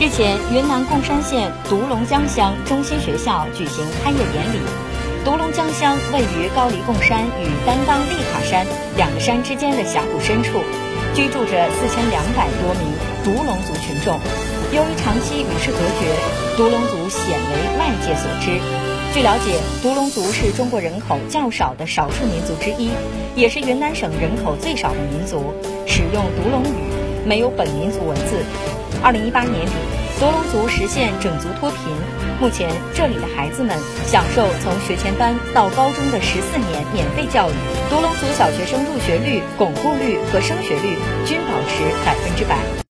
日前，云南贡山县独龙江乡中心学校举行开业典礼。独龙江乡位于高黎贡山与担当丽卡山两个山之间的峡谷深处，居住着四千两百多名独龙族群众。由于长期与世隔绝，独龙族鲜为外界所知。据了解，独龙族是中国人口较少的少数民族之一，也是云南省人口最少的民族，使用独龙语，没有本民族文字。二零一八年底，独龙族实现整族脱贫。目前，这里的孩子们享受从学前班到高中的十四年免费教育。独龙族小学生入学率、巩固率和升学率均保持百分之百。